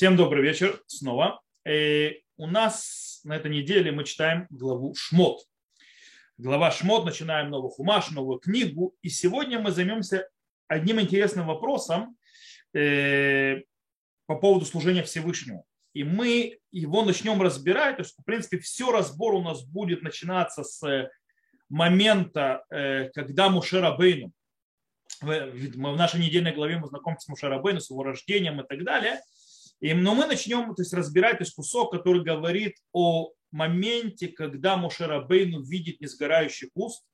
Всем добрый вечер снова. И э, у нас на этой неделе мы читаем главу Шмот. Глава Шмот, начинаем новую хумаш, новую книгу. И сегодня мы займемся одним интересным вопросом э, по поводу служения Всевышнему. И мы его начнем разбирать. То есть, в принципе, все разбор у нас будет начинаться с момента, э, когда Мушера Бейну, в нашей недельной главе мы знакомимся с Мушарабейну, с его рождением и так далее – и, но мы начнем то есть, разбирать то есть, кусок, который говорит о моменте, когда Мушерабейну видит несгорающий куст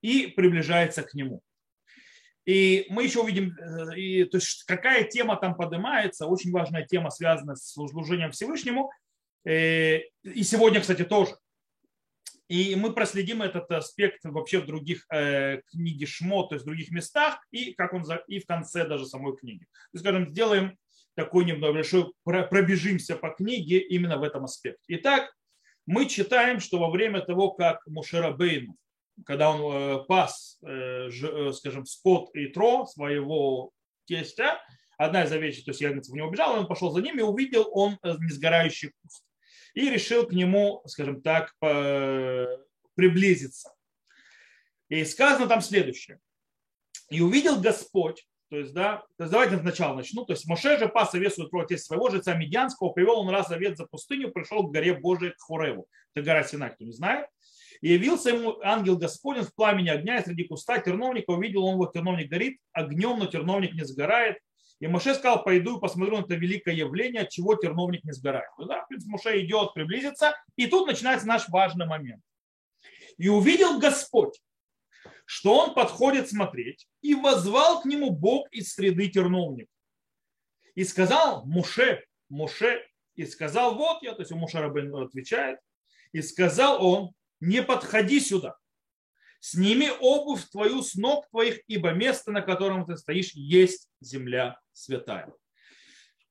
и приближается к нему. И мы еще увидим, э, и, то есть, какая тема там поднимается, очень важная тема, связанная с служением Всевышнему. Э, и сегодня, кстати, тоже. И мы проследим этот аспект вообще в других э, книге Шмо, то есть в других местах, и, как он, и в конце даже самой книги. То есть, скажем, сделаем такой небольшой, пробежимся по книге именно в этом аспекте. Итак, мы читаем, что во время того, как Мушера Бейну, когда он э, пас, э, э, скажем, скот и тро своего тестя, одна из овечек, то есть ягнец в него убежал, он пошел за ним и увидел он несгорающий куст. И решил к нему, скажем так, приблизиться. И сказано там следующее. И увидел Господь, то есть, да, то есть давайте сначала начну. То есть Моше же пас советует против своего жреца Медианского, привел он раз завет за пустыню, пришел к горе Божией к Хореву. Это гора Синай, кто не знает. И явился ему ангел Господень в пламени огня, и среди куста терновника увидел он, вот терновник горит огнем, но терновник не сгорает. И Моше сказал, пойду и посмотрю на это великое явление, от чего терновник не сгорает. Ну, да, в принципе, Моше идет, приблизится, и тут начинается наш важный момент. И увидел Господь, что он подходит смотреть, и возвал к нему Бог из среды терновник. И сказал Муше, Муше, и сказал, вот я, то есть Муше Рабин отвечает, и сказал он, не подходи сюда, сними обувь твою с ног твоих, ибо место, на котором ты стоишь, есть земля святая.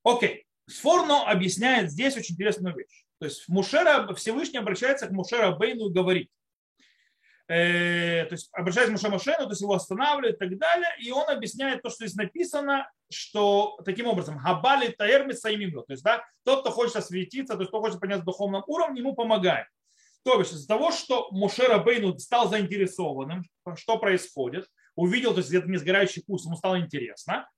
Окей, Сфорно объясняет здесь очень интересную вещь. То есть Мушера, Всевышний обращается к Мушера Бейну и говорит, Э, то есть обращается к Моше Мошену, то есть его останавливает и так далее, и он объясняет то, что здесь написано, что таким образом, Габали Таэр Мисаимимло, то есть да, тот, кто хочет осветиться, то есть кто хочет подняться в духовном уровне, ему помогает. То есть из-за того, что Моше Рабейну стал заинтересованным, что происходит, увидел, то есть это несгорающий курс, ему стало интересно,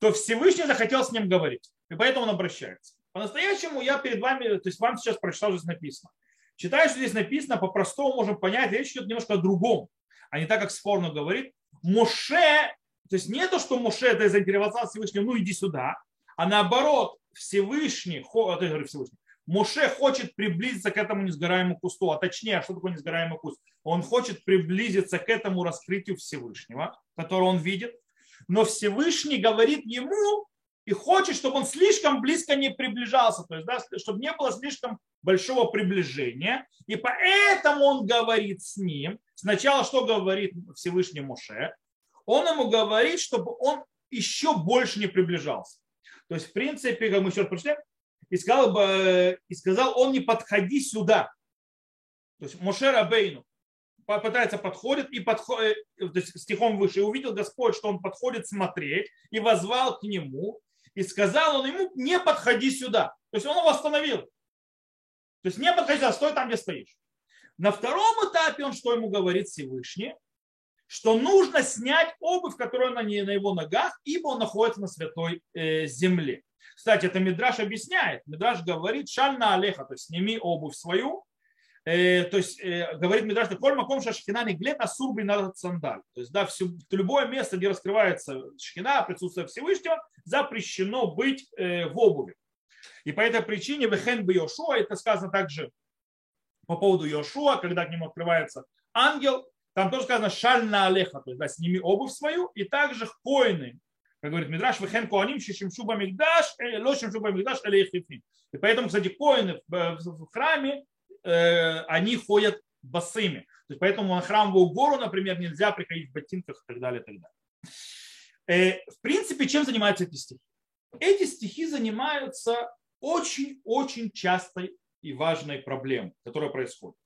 то Всевышний захотел с ним говорить. И поэтому он обращается. По-настоящему я перед вами, то есть вам сейчас прочитал, что здесь написано. Читая, что здесь написано, по-простому можем понять, речь идет немножко о другом, а не так, как Спорно говорит. Моше, то есть не то, что Моше это заинтересовался Всевышним, ну иди сюда, а наоборот, Всевышний, это я говорю Всевышний, Моше хочет приблизиться к этому несгораемому кусту, а точнее, что такое несгораемый куст? Он хочет приблизиться к этому раскрытию Всевышнего, которое он видит, но Всевышний говорит ему, и хочет, чтобы он слишком близко не приближался, то есть, да, чтобы не было слишком большого приближения. И поэтому он говорит с ним. Сначала что говорит Всевышний Моше? Он ему говорит, чтобы он еще больше не приближался. То есть, в принципе, как мы еще раз прочитаем, и сказал, бы, и сказал он, не подходи сюда. То есть Моше Рабейну пытается подходит и подходит, то есть стихом выше, и увидел Господь, что он подходит смотреть, и возвал к нему, и сказал он ему, не подходи сюда. То есть он его остановил. То есть не подходи сюда, стой там, где стоишь. На втором этапе он что ему говорит Всевышний? Что нужно снять обувь, которая на, ней, на его ногах, ибо он находится на святой э, земле. Кстати, это Мидраш объясняет. Мидраш говорит, шальна алеха, то есть сними обувь свою, э, то есть э, говорит Мидраш, коль маком шашхина не глет асурби на сандаль. То есть да, все, любое место, где раскрывается шхина, присутствие Всевышнего, запрещено быть э, в обуви. И по этой причине Вехен бы Йошуа, это сказано также по поводу Йошуа, когда к нему открывается ангел, там тоже сказано шаль на алеха, то есть да, сними обувь свою, и также коины, как говорит Мидраш, вехен коаним, шишимшуба мигдаш, э, лошимшуба мигдаш, или хифин. И поэтому, кстати, коины в храме, э, они ходят босыми. То есть поэтому на храмовую гору, например, нельзя приходить в ботинках и так далее, и так далее. Э, в принципе, чем занимаются эти стихи? Эти стихи занимаются очень-очень частой и важной проблемой, которая происходит.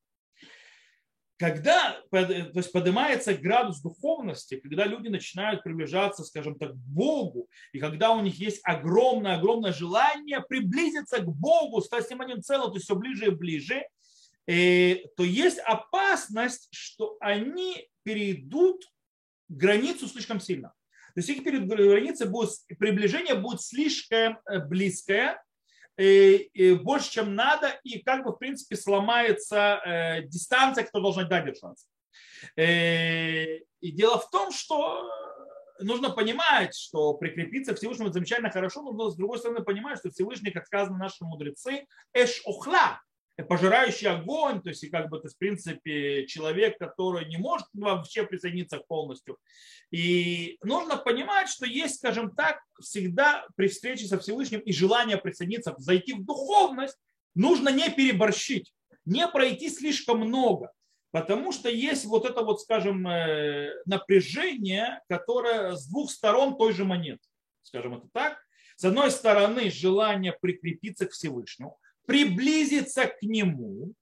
когда то есть поднимается градус духовности, когда люди начинают приближаться, скажем так, к Богу, и когда у них есть огромное-огромное желание приблизиться к Богу, стать с ним одним целым, то есть все ближе и ближе, э, то есть опасность, что они перейдут границу слишком сильно. То есть их перед границей будет, приближение будет слишком э, близкое, больше, чем надо, и как бы, в принципе, сломается э, дистанция, кто должен дать держаться. Э, и дело в том, что нужно понимать, что прикрепиться к Всевышнему замечательно хорошо, но с другой стороны понимать, что Всевышний, как сказано наши мудрецы, эш охла, пожирающий огонь, то есть, и как бы, то в принципе, человек, который не может вообще присоединиться полностью. И нужно понимать, что есть, скажем так, всегда при встрече со Всевышним и желание присоединиться, зайти в духовность, нужно не переборщить, не пройти слишком много. Потому что есть вот это вот, скажем, э, напряжение, которое с двух сторон той же монеты. Скажем это так. С одной стороны, желание прикрепиться к Всевышнему, приблизиться к нему.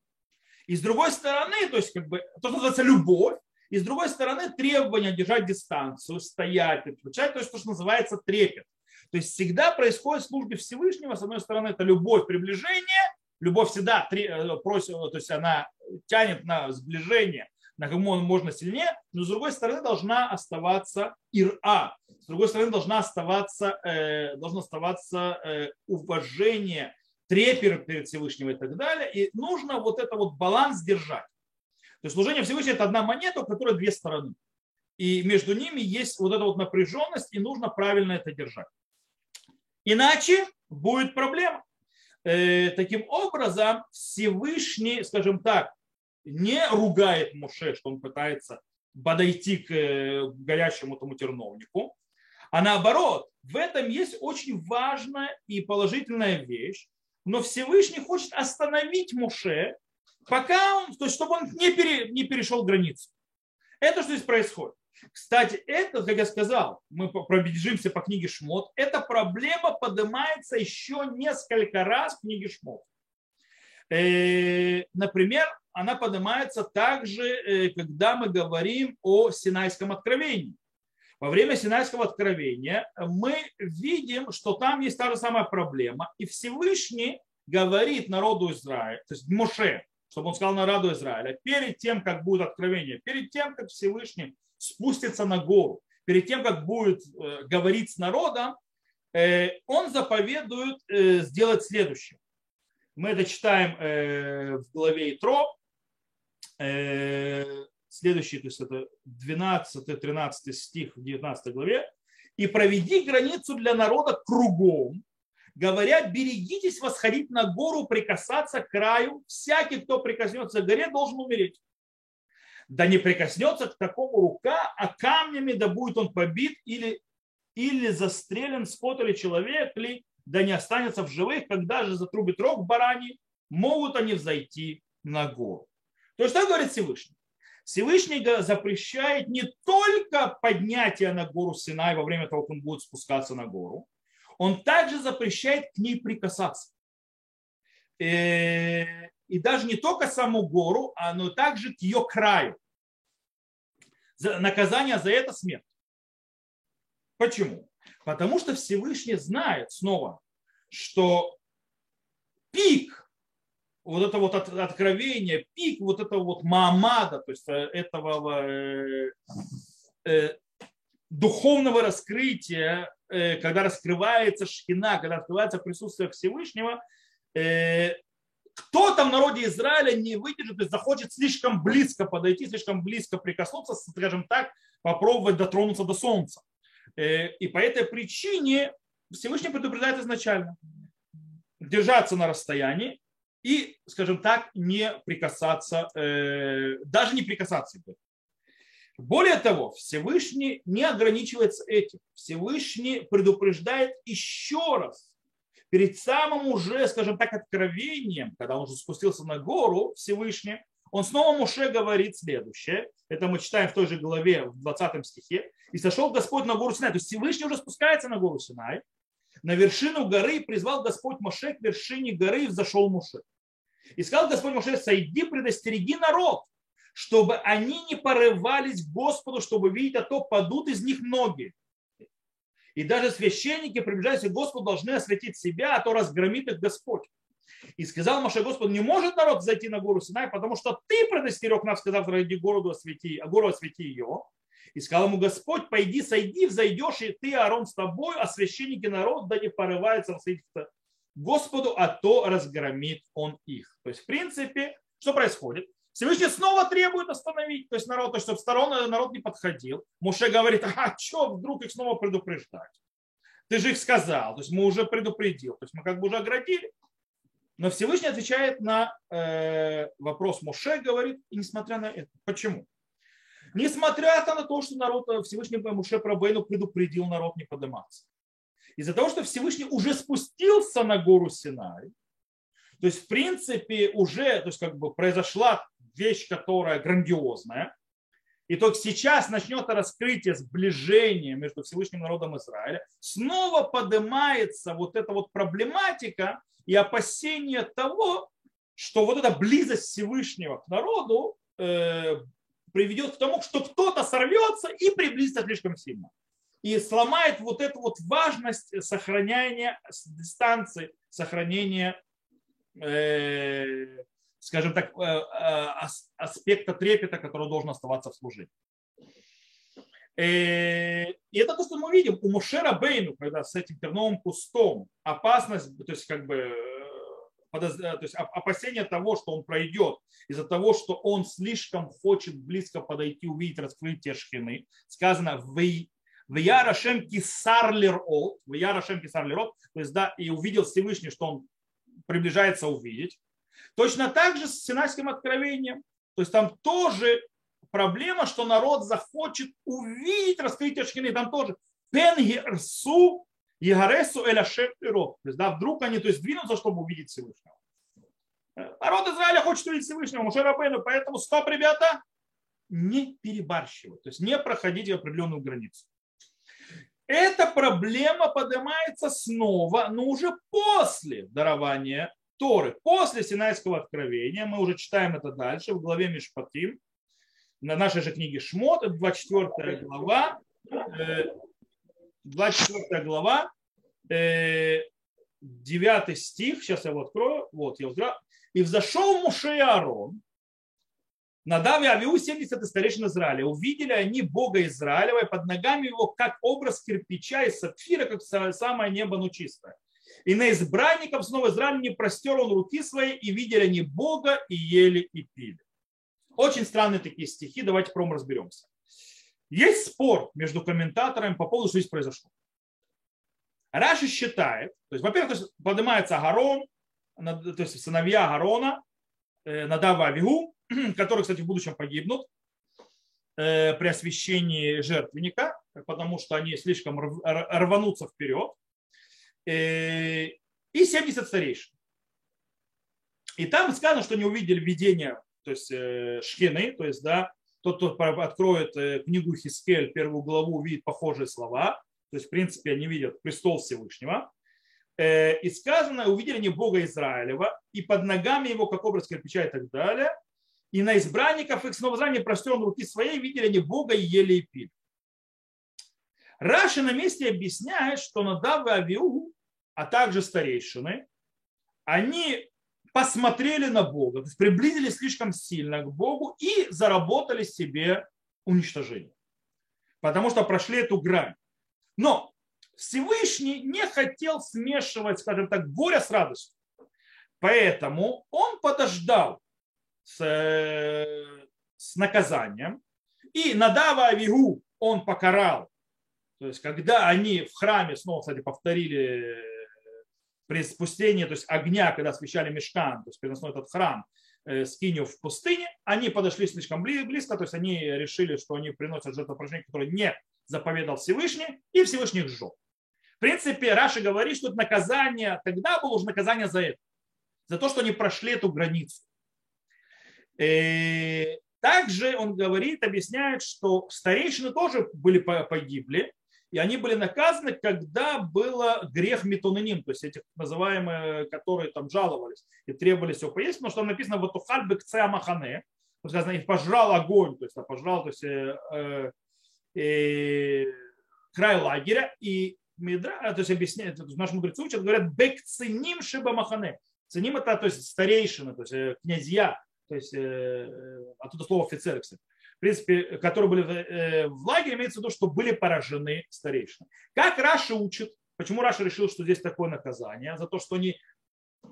И с другой стороны, то есть как бы, то, что называется любовь, и с другой стороны требование держать дистанцию, стоять, отвечать, то есть то, что называется трепет. То есть всегда происходит в службе Всевышнего, с одной стороны, это любовь, приближение, любовь всегда э, просит, то есть она тянет на сближение, на кому он можно сильнее, но с другой стороны должна оставаться ира, с другой стороны должна оставаться, э, должно оставаться э, уважение трепер перед Всевышним и так далее. И нужно вот это вот баланс держать. То есть служение Всевышнего – это одна монета, у которой две стороны. И между ними есть вот эта вот напряженность, и нужно правильно это держать. Иначе будет проблема. Э, таким образом, Всевышний, скажем так, не ругает Муше, что он пытается подойти к э, горящему тому терновнику, а наоборот, в этом есть очень важная и положительная вещь, но Всевышний хочет остановить Муше, пока он, то есть чтобы он не, пере, не перешел границу. Это что здесь происходит. Кстати, это, как я сказал, мы пробежимся по книге Шмот, эта проблема поднимается еще несколько раз в книге Шмот. Э, например, она поднимается также, э, когда мы говорим о Синайском откровении во время Синайского откровения мы видим, что там есть та же самая проблема. И Всевышний говорит народу Израиля, то есть Моше, чтобы он сказал народу Израиля, перед тем, как будет откровение, перед тем, как Всевышний спустится на гору, перед тем, как будет э, говорить с народом, э, он заповедует э, сделать следующее. Мы это читаем в главе Итро, следующий, то есть это 12-13 стих в 19 главе, и проведи границу для народа кругом, говоря, берегитесь восходить на гору, прикасаться к краю, всякий, кто прикоснется к горе, должен умереть. Да не прикоснется к такому рука, а камнями да будет он побит или, или застрелен скот или человек, или да не останется в живых, когда же затрубит рог барани, могут они взойти на гору. То есть что говорит Всевышний? Всевышний запрещает не только поднятие на гору Синай во время того, как он будет спускаться на гору, он также запрещает к ней прикасаться. Э, и даже не только саму гору, но также к ее краю. Наказание за это смерть. Почему? Потому что Всевышний знает снова, что пик вот это вот откровение, пик вот этого вот Маамада, то есть э, этого э, э, духовного раскрытия, э, когда раскрывается шхина, когда раскрывается присутствие Всевышнего, э, кто там в народе Израиля не выдержит и захочет слишком близко подойти, слишком близко прикоснуться, скажем так, попробовать дотронуться до солнца. Э, и по этой причине Всевышний предупреждает изначально держаться на расстоянии, и, скажем так, не прикасаться, э, даже не прикасаться к Более того, Всевышний не ограничивается этим. Всевышний предупреждает еще раз. Перед самым уже, скажем так, откровением, когда он уже спустился на гору, Всевышний, он снова Муше говорит следующее. Это мы читаем в той же главе, в 20 стихе. «И сошел Господь на гору Синай». То есть Всевышний уже спускается на гору Синай на вершину горы призвал Господь Моше к вершине горы и взошел Моше. И сказал Господь Моше, сойди, предостереги народ, чтобы они не порывались к Господу, чтобы видеть, а то падут из них ноги. И даже священники, приближаясь к Господу, должны осветить себя, а то разгромит их Господь. И сказал Маша Господу, не может народ зайти на гору Синай, потому что ты предостерег нас, сказав, ради городу освети, а гору освети ее. И сказал ему Господь, пойди, сойди, взойдешь, и ты, Аарон, с тобой, а священники народ, да не порываются рассветить Господу, а то разгромит он их. То есть, в принципе, что происходит? Всевышний снова требует остановить, то есть народ, то есть, чтобы сторон народ не подходил. Муше говорит, а что вдруг их снова предупреждать? Ты же их сказал, то есть мы уже предупредил, то есть мы как бы уже оградили. Но Всевышний отвечает на э, вопрос Муше, говорит, и несмотря на это. Почему? Несмотря на то, что народ э, Всевышний Муше Прабейну предупредил народ не подниматься. Из-за того, что Всевышний уже спустился на гору Синай, то есть, в принципе, уже то есть, как бы произошла вещь, которая грандиозная. И только сейчас начнется раскрытие сближения между Всевышним народом Израиля. Снова поднимается вот эта вот проблематика и опасение того, что вот эта близость Всевышнего к народу э, приведет к тому, что кто-то сорвется и приблизится слишком сильно. И сломает вот эту вот важность сохранения дистанции, сохранения э, скажем так, э, э, аспекта трепета, который должен оставаться в служении. Э, и это то, что мы видим у Мушера Бейну, когда с этим терновым кустом опасность, то есть как бы то есть опасение того, что он пройдет, из-за того, что он слишком хочет близко подойти, увидеть раскрытие шхины. Сказано в Ярашем кисарлер от, в Ярашем кисарлер от, то есть да, и увидел Всевышний, что он приближается увидеть. Точно так же с Синайским откровением. То есть там тоже проблема, что народ захочет увидеть раскрытие шхины. Там тоже пенгерсу Ягаресу эля То есть, да, вдруг они то есть, двинутся, чтобы увидеть Всевышнего. Народ Израиля хочет увидеть Всевышнего, Муше Рабейну, поэтому стоп, ребята, не перебарщивать, то есть не проходить определенную границу. Эта проблема поднимается снова, но уже после дарования Торы, после Синайского откровения. Мы уже читаем это дальше в главе Мишпатим, на нашей же книге Шмот, это 24 глава, 24 э, глава, 9 э, стих, сейчас я его открою, вот, я открою. «И взошел Муше и Аарон, Надав и Авиу 70 старейшин Израиля. Увидели они Бога Израилева, и под ногами его, как образ кирпича и сапфира, как самое небо, но чистое. И на избранников снова Израиль не простер он руки свои, и видели они Бога, и ели, и пили. Очень странные такие стихи, давайте пром разберемся. Есть спор между комментаторами по поводу, что здесь произошло. Раши считает, то есть, во-первых, есть, поднимается Агарон, то есть сыновья Агарона, э, Надава Авигу, которые, кстати, в будущем погибнут э, при освящении жертвенника, потому что они слишком рванутся вперед, э, и 70 старейшин. И там сказано, что они увидели видение, то есть шхины, то есть, да, тот, кто откроет книгу Хискель, первую главу, увидит похожие слова. То есть, в принципе, они видят престол Всевышнего. И сказано, увидели они Бога Израилева, и под ногами его, как образ кирпича и так далее – и на избранников их снова заранее простер руки своей, видели они Бога и ели и пили. Раши на месте объясняет, что Надав и Авиу, а также старейшины, они посмотрели на Бога, то есть приблизились слишком сильно к Богу и заработали себе уничтожение. Потому что прошли эту грань. Но Всевышний не хотел смешивать, скажем так, горе с радостью. Поэтому он подождал с, э, с наказанием. И Надава Авигу он покарал. То есть, когда они в храме, снова, кстати, повторили при спустении, то есть огня, когда освещали мешкан, то есть переносной этот храм, э, скиню в пустыне, они подошли слишком близко, то есть они решили, что они приносят жертвоприношение, которое не заповедал Всевышний, и Всевышний их сжег. В принципе, Раши говорит, что это наказание, тогда было уже наказание за это, за то, что они прошли эту границу. Э, также он говорит, объясняет, что старейшины тоже были погибли, и они были наказаны, когда был грех метононим, то есть этих называемые, которые там жаловались и требовали все поесть, потому что там написано «Ватухаль махане», сказано, и пожрал огонь, то есть пожрал, то есть э, э, э, край лагеря, и Мидра, то есть объясняет, наши мудрецы учат, говорят, бек ценим шиба махане. Ценим это, то есть старейшины, то есть э, князья, то есть э, оттуда слово офицеры, кстати в принципе, которые были э, в лагере, имеется в виду, что были поражены старейшины. Как Раша учит, почему Раша решил, что здесь такое наказание, за то, что они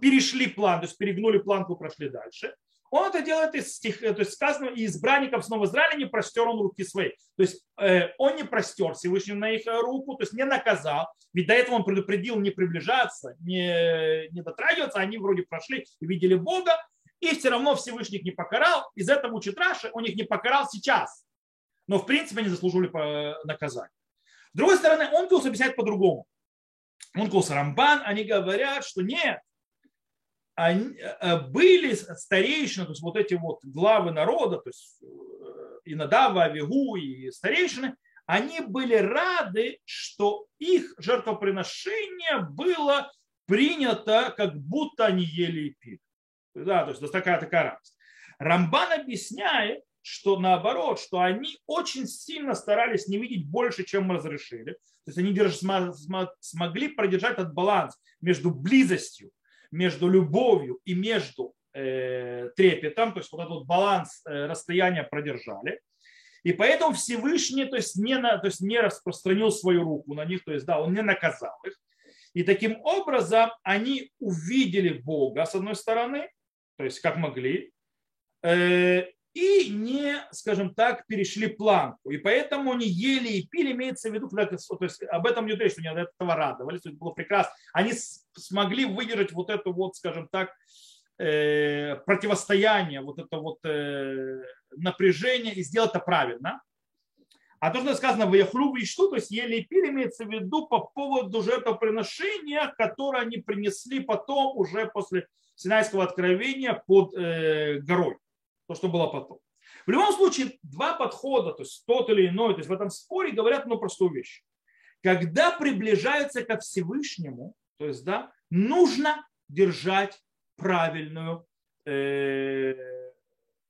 перешли план, то есть перегнули планку прошли дальше. Он это делает из стих, то есть сказано, и избранников снова Израиля не простер он руки свои. То есть э, он не простер Всевышний на их руку, то есть не наказал. Ведь до этого он предупредил не приближаться, не, не дотрагиваться. Они вроде прошли и видели Бога, и все равно Всевышний их не покарал. Из этого учит Раши, он их не покарал сейчас. Но в принципе они заслужили наказание. С другой стороны, он Онкулс объясняет по-другому. Он Онкулс Рамбан, они говорят, что нет, они, э, были старейшины, то есть вот эти вот главы народа, то есть э, и Надава, Авигу и старейшины, они были рады, что их жертвоприношение было принято, как будто они ели и пили. Да, то есть такая такая радость. Рамбан объясняет, что наоборот, что они очень сильно старались не видеть больше, чем мы разрешили. То есть они смогли продержать этот баланс между близостью, между любовью и между э, трепетом, то есть вот этот баланс э, расстояния продержали. И поэтому Всевышний то есть, не, на, то есть не распространил свою руку на них, то есть да, он не наказал их. И таким образом они увидели Бога, с одной стороны, то есть как могли, э, и не, скажем так, перешли планку. И поэтому они ели и пили, имеется в виду, то есть об этом идет речь, что они от этого радовались, это было прекрасно. Они смогли выдержать вот это вот, скажем так, э, противостояние, вот это вот э, напряжение и сделать это правильно. А то, что сказано в Яхлю в Ишту, то есть ели и пили, имеется в виду по поводу жертвоприношения, которое они принесли потом уже после Синайского откровения под э, горой. То, что было потом. В любом случае, два подхода, то есть тот или иной, то есть в этом споре говорят одну простую вещь. Когда приближаются ко Всевышнему, то есть, да, нужно держать правильную, э,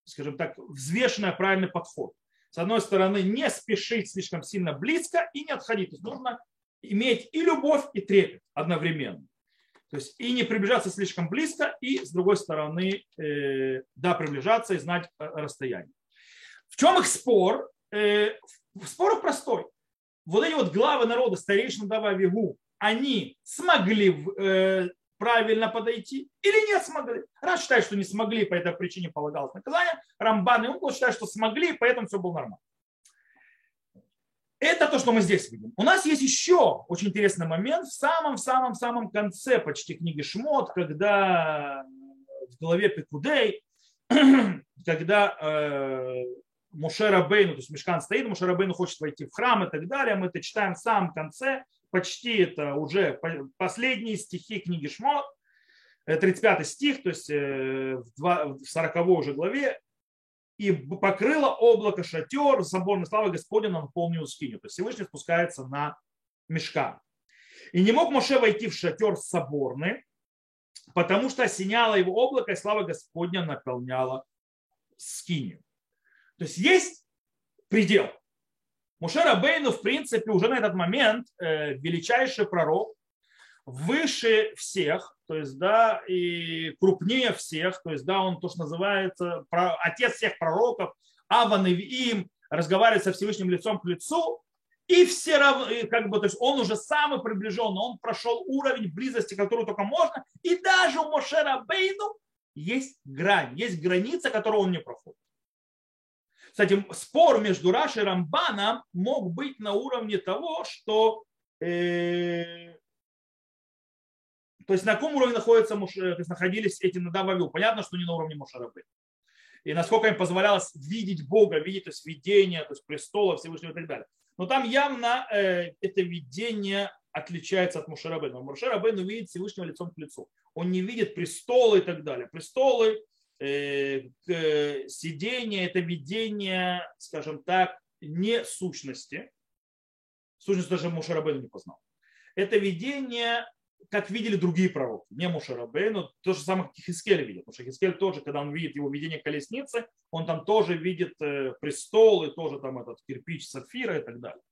скажем так, взвешенный правильный подход. С одной стороны, не спешить слишком сильно близко и не отходить. То есть нужно иметь и любовь, и трепет одновременно. То есть и не приближаться слишком близко, и с другой стороны, э, да, приближаться и знать э, расстояние. В чем их спор? Э, спор простой. Вот эти вот главы народа, старейшина Дава Вигу, они смогли правильно подойти или не смогли. Раз считает, что не смогли, по этой причине полагалось наказание. Рамбан и Ункл считают, что смогли, поэтому все было нормально. Это то, что мы здесь видим. У нас есть еще очень интересный момент в самом-самом-самом конце почти книги Шмот, когда в голове Пекудей, когда э, Мушера Бейну, то есть Мешкан стоит, Мушера Бейну хочет войти в храм и так далее, мы это читаем в самом конце, почти это уже последние стихи книги Шмот, 35 э, стих, то есть э, в 40 уже главе, и покрыло облако шатер, соборной славы Господня на наполнил скиню. То есть Всевышний спускается на мешка. И не мог Моше войти в шатер соборный, потому что осеняло его облако, и слава Господня наполняла скиню. То есть есть предел. Муше Рабейну, в принципе, уже на этот момент э, величайший пророк, выше всех, то есть, да, и крупнее всех, то есть, да, он то, что называется, отец всех пророков, Аван и им, разговаривает со Всевышним лицом к лицу, и все равно, как бы, то есть он уже самый приближенный, он прошел уровень близости, который только можно, и даже у Мошера Бейну есть грань, есть граница, которую он не проходит. Кстати, спор между Рашей и Рамбаном мог быть на уровне того, что э, то есть на каком уровне находятся, э, то есть находились эти Надававил? Понятно, что не на уровне Мушарабы. И насколько им позволялось видеть Бога, видеть то есть, видение, то есть престола Всевышнего и так далее. Но там явно э, это видение отличается от Мушарабы. Но Мушарабы видит Всевышнего лицом к лицу. Он не видит престолы и так далее. Престолы, сидение, это видение, скажем так, не сущности. Сущность даже Мушарабы не познал. Это видение как видели другие пророки, не Мушарабей, но то же самое Хискель видит. Потому что Хискель тоже, когда он видит его видение колесницы, он там тоже видит э, престол и тоже там этот кирпич сапфира и так далее.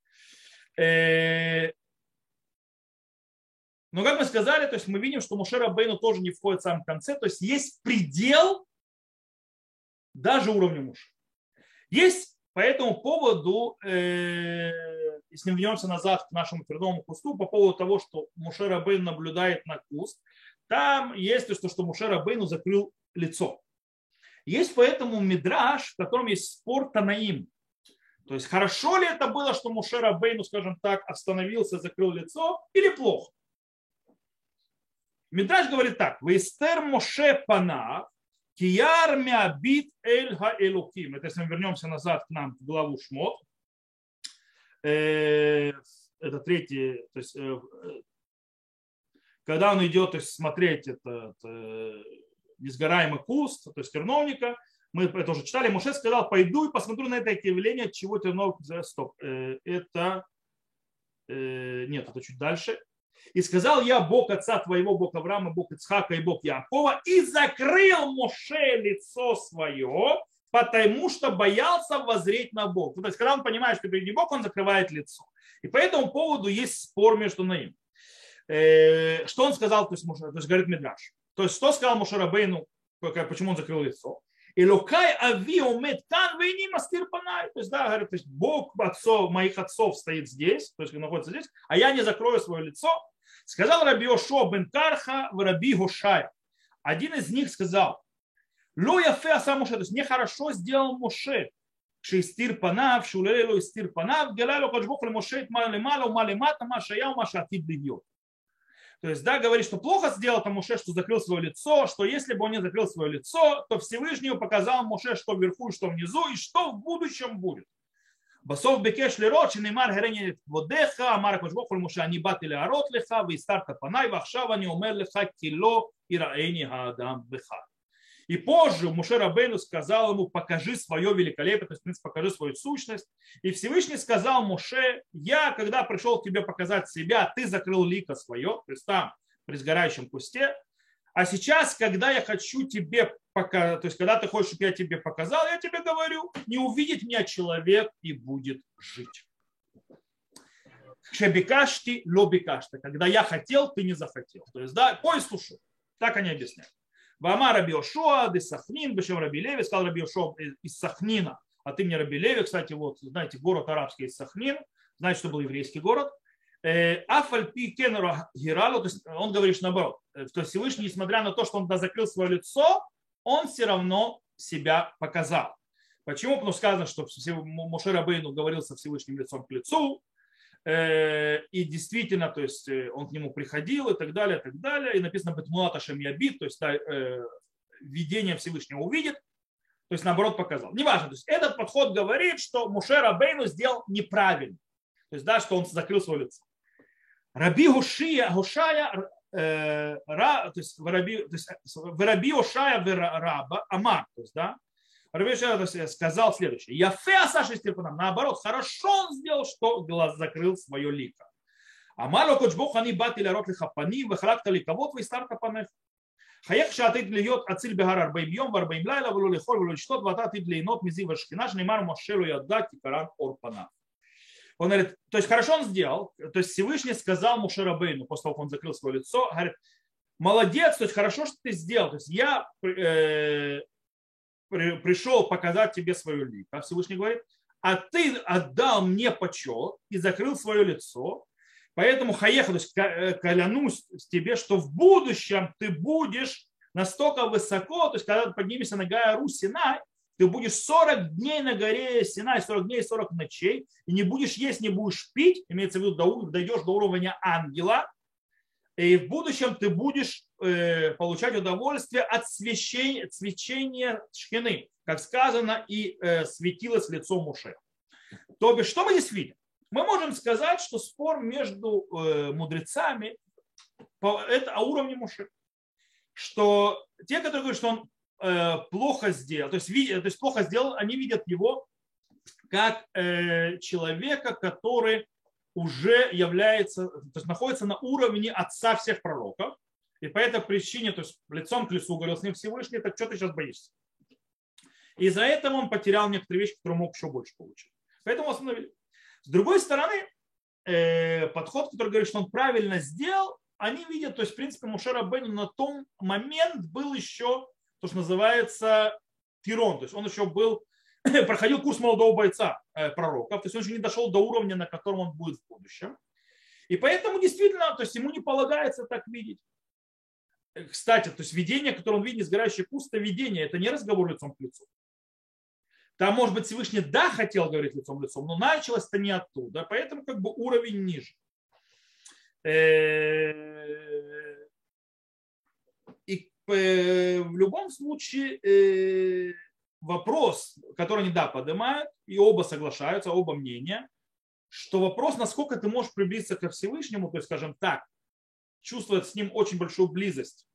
Э, но как мы сказали, то есть мы видим, что Мушера Бейну тоже не входит в самом конце, то есть есть предел даже уровня Муша. Есть по этому поводу, э, если вернемся назад к нашему твердому кусту, по поводу того, что Мушера Бейн наблюдает на куст, там есть то, что Мушера Бейну закрыл лицо. Есть поэтому мидраж, в котором есть спор Танаим. То есть хорошо ли это было, что Мушера Бейну, скажем так, остановился, закрыл лицо, или плохо? Мидраж говорит так. Вестер Моше Пана, Кияр мябит эль элуким. Это если мы вернемся назад к нам в главу Шмот. Э, это третий, то есть э, когда он идет то есть, смотреть этот э, несгораемый куст, то есть терновника, мы это уже читали, Муше сказал, пойду и посмотрю на это явление, чего терновник, стоп, это, нет, это чуть дальше, и сказал я, Бог отца твоего, Бог Авраама, Бог Ицхака и Бог Якова, и закрыл Моше лицо свое, потому что боялся воззреть на Бога. То есть, когда он понимает, что перед ним Бог, он закрывает лицо. И по этому поводу есть спор между ними. Э, что он сказал, то есть, то есть говорит Медраш. То есть, что сказал Моше Рабейну, почему он закрыл лицо? И лукай ави умет кан вейни мастир панай. То есть, да, говорит, то есть Бог отцов, моих отцов стоит здесь, то есть находится здесь, а я не закрою свое лицо, Сказал Раби Ошо бен Карха в Раби Гошая. Один из них сказал, Ло яфе аса Моше, то есть нехорошо сделал Моше, שהסתיר פניו, שהוא לא לו הסתיר פניו, גלה לו הקדוש ברוך הוא למשה את מה למעלה ומה למטה, מה שהיה ומה שעתיד להיות. То есть, да, говорит, что плохо сделал там Муше, что закрыл свое лицо, что если бы он не закрыл свое лицо, то Всевышний показал Муше, что вверху что внизу, и что в будущем будет. Басов бекеш лирот, неймар герене водеха, Амар кочбохоль Муше, они батили арот леха, вы старта панай, вахшава не умер леха, кило и раэни адам беха. И позже Муше Рабейну сказал ему, покажи свое великолепие, то есть, покажи свою сущность. И Всевышний сказал Муше, я, когда пришел к тебе показать себя, ты закрыл лико свое, то есть там, при сгорающем кусте, а сейчас, когда я хочу тебе показать, то есть когда ты хочешь, чтобы я тебе показал, я тебе говорю, не увидит меня человек и будет жить. Шебикашти, лобикашта. Когда я хотел, ты не захотел. То есть, да, пой слушай. Так они объясняют. Вама Раби Ошуа, де Сахнин, Бешем Раби Леви, сказал Раби Ошуа из Сахнина. А ты мне Раби Леви, кстати, вот, знаете, город арабский из Сахнин, знаете, что был еврейский город – Э, Афальпи Кенера Гиралу, то есть он говорит наоборот, э, то есть Всевышний, несмотря на то, что он закрыл свое лицо, он все равно себя показал. Почему? Потому что сказано, что Моше Рабейну говорил со Всевышним лицом к лицу, э, и действительно, то есть он к нему приходил и так далее, и так далее. И написано Бетмулата Шемьябит, то есть видение Всевышнего увидит, то есть наоборот показал. Неважно, то есть этот подход говорит, что Муше Рабейну сделал неправильно. То есть, да, что он закрыл свое лицо. Раби Гушия, Гушая, э, ра, то есть, Раби, то есть Раби Ошая Раба, Амар, то есть, да, Равишев сказал следующее. я Яфе Асаши Стирпанам. Наоборот, хорошо он сделал, что глаз закрыл свое лико. А мало Амало кочбох они батили рот лихапаним, вехалакта ликовод, вейстарта панех. Хаяк шатит льет ациль бегар арбаим йом, варбаим лайла, валу лихоль, валу лиштот, вата тит лейнот, мизи вашкина, шнеймар мошелу ядда, тикаран орпана. Он говорит, то есть хорошо он сделал, то есть Всевышний сказал Мушарабейну, после того, как он закрыл свое лицо, говорит, молодец, то есть хорошо, что ты сделал, то есть я э, пришел показать тебе свое лико, а Всевышний говорит, а ты отдал мне почет и закрыл свое лицо, поэтому хаеха, то есть э, клянусь тебе, что в будущем ты будешь настолько высоко, то есть когда поднимешься на гору Синай, ты будешь 40 дней на горе Синай, 40 дней и 40 ночей, и не будешь есть, не будешь пить, имеется в виду, дойдешь до уровня ангела, и в будущем ты будешь получать удовольствие от свечения, свечения шхины, как сказано, и э, светилось лицо Муше. То бишь, что мы здесь видим? Мы можем сказать, что спор между э, мудрецами это о уровне Муше. Что те, которые говорят, что он Э, плохо сделал, то есть, то есть плохо сделал, они видят его как э, человека, который уже является, то есть находится на уровне отца всех пророков. И по этой причине, то есть лицом к лицу говорил с ним Всевышний, так что ты сейчас боишься? И из-за этого он потерял некоторые вещи, которые мог еще больше получить. Поэтому остановили. С другой стороны, э, подход, который говорит, что он правильно сделал, они видят, то есть, в принципе, Мушера Бенни на том момент был еще, то, что называется, Тирон. То есть он еще был, проходил курс молодого бойца э, пророка, то есть он еще не дошел до уровня, на котором он будет в будущем. И поэтому действительно, то есть ему не полагается так видеть. Кстати, то есть видение, которое он видит, сгорающий куст, это видение, это не разговор лицом к лицу. Там, может быть, Всевышний да хотел говорить лицом к лицу, но началось это не оттуда, поэтому как бы уровень ниже. Э, и э, в любом случае э, вопрос, который они да поднимают, и оба соглашаются, оба мнения, что вопрос, насколько ты можешь приблизиться ко Всевышнему, то есть, скажем так, чувствовать с ним очень большую близость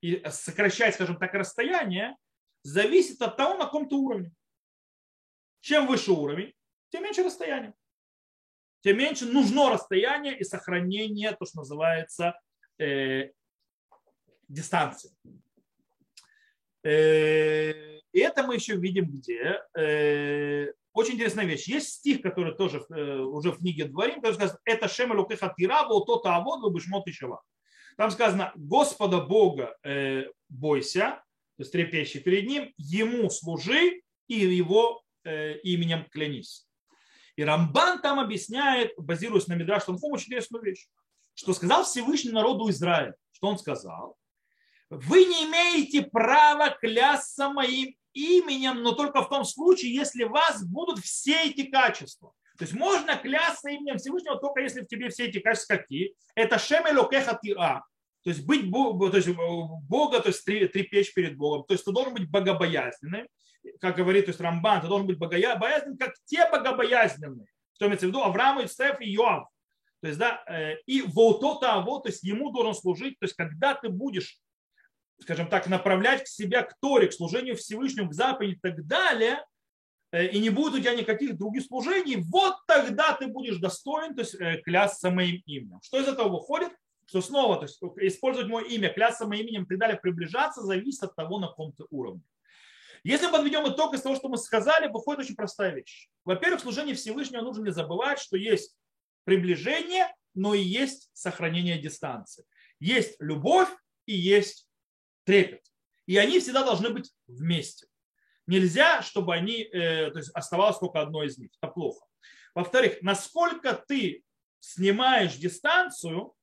и сокращать, скажем так, расстояние, зависит от того, на каком то уровне. Чем выше уровень, тем меньше расстояние. Тем меньше нужно расстояние и сохранение, то, что называется, э, дистанции. Э, и это мы еще видим где. Э, очень интересная вещь. Есть стих, который тоже э, уже в книге Дворим, который сказано, это Шема Лукеха Тира, вот то-то авод, вы бешмот и Там сказано, Господа Бога э, бойся, то есть трепещи перед Ним, Ему служи и Его э, именем клянись. И Рамбан там объясняет, базируясь на Мидраш Танхум, очень интересную вещь, что сказал Всевышний народу Израиля. Что он сказал? Вы не имеете права клясться моим именем, но только в том случае, если у вас будут все эти качества. То есть можно клясться именем Всевышнего только если в тебе все эти качества какие. Это шемелокеха тира. То есть быть то есть Бога, то есть трепечь перед Богом. То есть ты должен быть богобоязненным, как говорит то есть Рамбан, ты должен быть богобоязненным, как те богобоязненные. Что имеется в виду? Авраам, Ицеф и Йоав. То есть, да, э, и вот то того, то есть ему должен служить, то есть когда ты будешь скажем так, направлять к себе к Торе, к служению Всевышнему, к заповеди и так далее, э, и не будет у тебя никаких других служений, вот тогда ты будешь достоин то есть, э, клясться моим именем. Что из этого выходит? Что снова, то есть использовать мое имя, клясться моим именем и так далее, приближаться, зависит от того, на каком-то уровне. Если подведем итог из того, что мы сказали, выходит очень простая вещь. Во-первых, служение Всевышнего нужно не забывать, что есть приближение, но и есть сохранение дистанции. Есть любовь и есть трепет. И они всегда должны быть вместе. Нельзя, чтобы они, э, то есть оставалось только одно из них. Это плохо. Во-вторых, насколько ты снимаешь дистанцию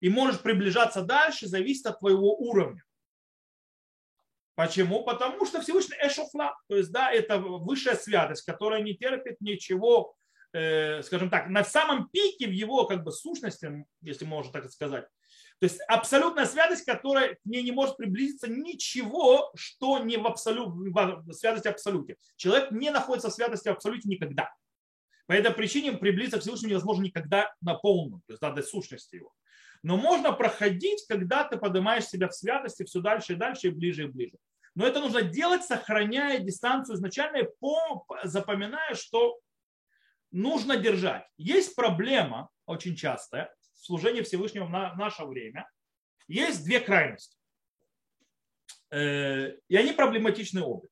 и можешь приближаться дальше, зависит от твоего уровня. Почему? Потому что Всевышний эшофла, то есть да, это высшая святость, которая не терпит ничего, э, скажем так, на самом пике в его как бы сущности, если можно так сказать, то есть абсолютная святость, которая к ней не может приблизиться ничего, что не в, абсолют, в святости абсолюте. Человек не находится в святости абсолюте никогда. По этой причине приблизиться к Всевышнему невозможно никогда на полную, то есть до сущности его. Но можно проходить, когда ты поднимаешь себя в святости все дальше и дальше, и ближе и ближе. Но это нужно делать, сохраняя дистанцию изначально и запоминая, что нужно держать. Есть проблема очень частая, служение Всевышнего в наше время, есть две крайности. Э, и они проблематичны обе.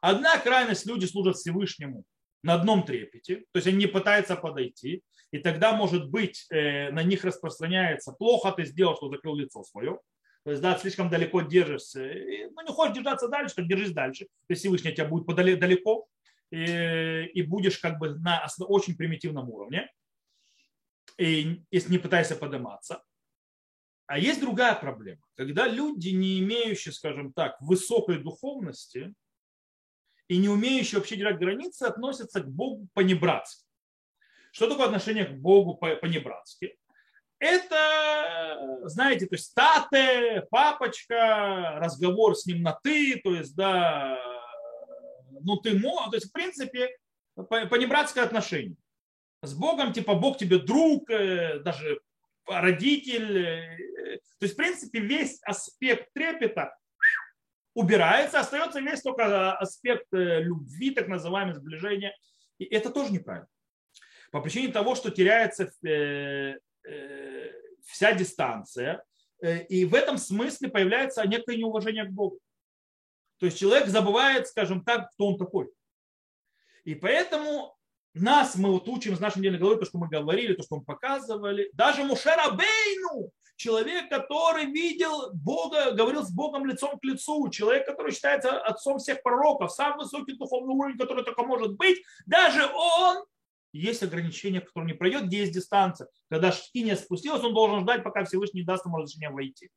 Одна крайность, люди служат Всевышнему на одном трепете, то есть они не пытаются подойти, и тогда, может быть, э, на них распространяется, плохо ты сделал, что закрыл лицо свое, то есть, да, слишком далеко держишься, ну, не хочешь держаться дальше, так держись дальше, то есть Всевышний тебя будет далеко, и, и будешь как бы на очень примитивном уровне и, не пытаешься подниматься. А есть другая проблема. Когда люди, не имеющие, скажем так, высокой духовности и не умеющие вообще держать границы, относятся к Богу по-небратски. Что такое отношение к Богу по-небратски? Это, знаете, то есть тате, папочка, разговор с ним на ты, то есть, да, ну ты мой, то есть, в принципе, по-небратское отношение с Богом, типа Бог тебе друг, э, даже родитель. Э, то есть, в принципе, весь аспект трепета убирается, остается весь только аспект э, любви, так называемое сближения. И это тоже неправильно. По причине того, что теряется вся дистанция, и в этом смысле появляется некое неуважение к Богу. То есть человек забывает, скажем так, кто он такой. И поэтому нас мы вот учим из нашей недельной головы, то, что мы говорили, то, что мы показывали. Даже Мушера Бейну, человек, который видел Бога, говорил с Богом лицом к лицу, человек, который считается отцом всех пророков, самый высокий духовный уровень, который только может быть, даже он есть ограничения, которые не пройдет, где есть дистанция. Когда шкиня спустилась, он должен ждать, пока Всевышний даст ему разрешение войти.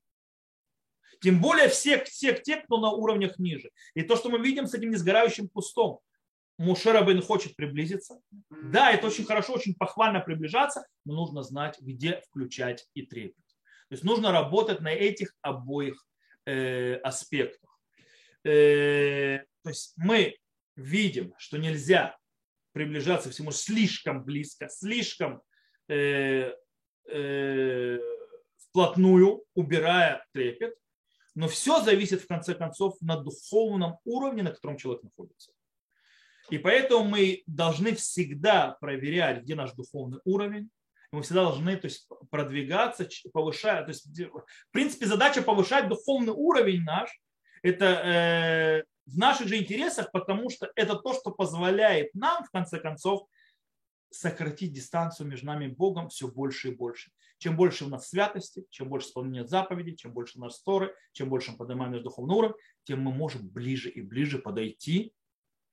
Тем более всех, всех тех, кто на уровнях ниже. И то, что мы видим с этим несгорающим кустом. Мушерабин хочет приблизиться. Да, это очень хорошо, очень похвально приближаться, но нужно знать, где включать и трепет. То есть нужно работать на этих обоих э, аспектах. Э, то есть мы видим, что нельзя приближаться всему слишком близко, слишком э, э, вплотную, убирая трепет. Но все зависит в конце концов на духовном уровне, на котором человек находится. И поэтому мы должны всегда проверять, где наш духовный уровень. Мы всегда должны то есть, продвигаться, повышать. То есть, в принципе, задача повышать духовный уровень наш. Это э, в наших же интересах, потому что это то, что позволяет нам, в конце концов, сократить дистанцию между нами и Богом все больше и больше. Чем больше у нас святости, чем больше исполнения заповедей, чем больше у нас торы, чем больше мы поднимаем наш духовный уровень, тем мы можем ближе и ближе подойти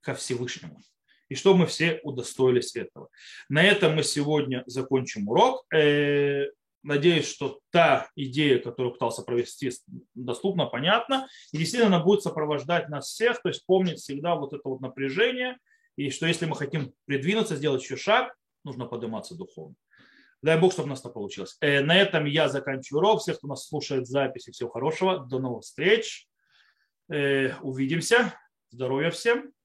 ко Всевышнему. И чтобы мы все удостоились этого. На этом мы сегодня закончим урок. Э, надеюсь, что та идея, которую пытался провести, доступна, понятна. И действительно она будет сопровождать нас всех, то есть помнить всегда вот это вот напряжение, и что если мы хотим придвинуться, сделать еще шаг, нужно подниматься духовно. Дай Бог, чтобы у нас это получилось. Э, на этом я заканчиваю урок. Всех, кто нас слушает записи, всего хорошего. До новых встреч. Э, увидимся. Здоровья всем.